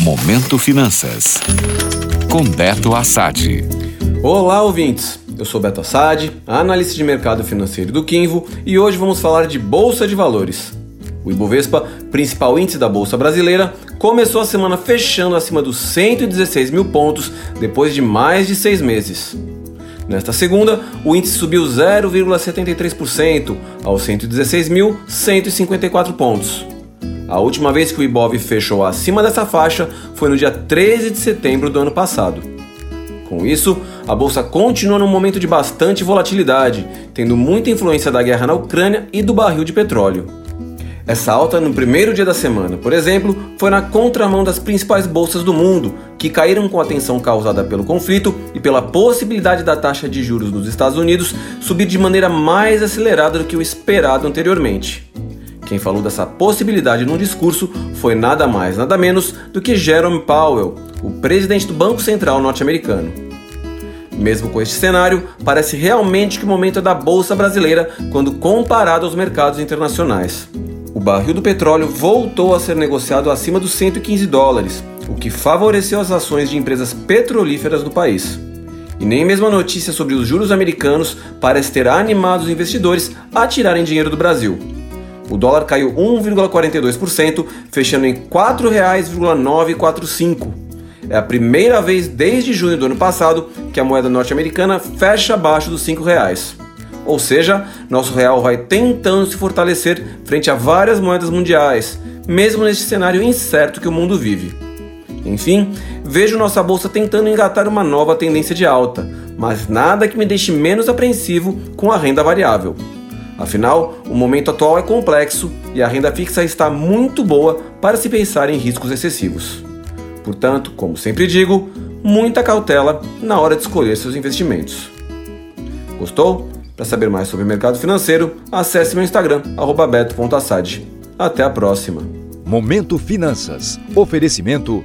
Momento Finanças. Com Beto Assad. Olá, ouvintes. Eu sou Beto Assad, analista de mercado financeiro do Quinvo, e hoje vamos falar de Bolsa de Valores. O Ibovespa, principal índice da Bolsa Brasileira, começou a semana fechando acima dos 116 mil pontos depois de mais de seis meses. Nesta segunda, o índice subiu 0,73% aos 116.154 pontos. A última vez que o Ibov fechou acima dessa faixa foi no dia 13 de setembro do ano passado. Com isso, a bolsa continua num momento de bastante volatilidade, tendo muita influência da guerra na Ucrânia e do barril de petróleo. Essa alta no primeiro dia da semana, por exemplo, foi na contramão das principais bolsas do mundo, que caíram com a tensão causada pelo conflito e pela possibilidade da taxa de juros nos Estados Unidos subir de maneira mais acelerada do que o esperado anteriormente. Quem falou dessa possibilidade no discurso foi nada mais, nada menos do que Jerome Powell, o presidente do Banco Central norte-americano. Mesmo com este cenário, parece realmente que o momento é da bolsa brasileira quando comparado aos mercados internacionais. O barril do petróleo voltou a ser negociado acima dos 115 dólares, o que favoreceu as ações de empresas petrolíferas do país. E nem mesmo a notícia sobre os juros americanos parece ter animado os investidores a tirarem dinheiro do Brasil. O dólar caiu 1,42%, fechando em R$ 4,945. É a primeira vez desde junho do ano passado que a moeda norte-americana fecha abaixo dos R$ 5,00. Ou seja, nosso real vai tentando se fortalecer frente a várias moedas mundiais, mesmo neste cenário incerto que o mundo vive. Enfim, vejo nossa bolsa tentando engatar uma nova tendência de alta, mas nada que me deixe menos apreensivo com a renda variável. Afinal, o momento atual é complexo e a renda fixa está muito boa para se pensar em riscos excessivos. Portanto, como sempre digo, muita cautela na hora de escolher seus investimentos. Gostou? Para saber mais sobre o mercado financeiro, acesse meu Instagram, beto.assad. Até a próxima. Momento Finanças. Oferecimento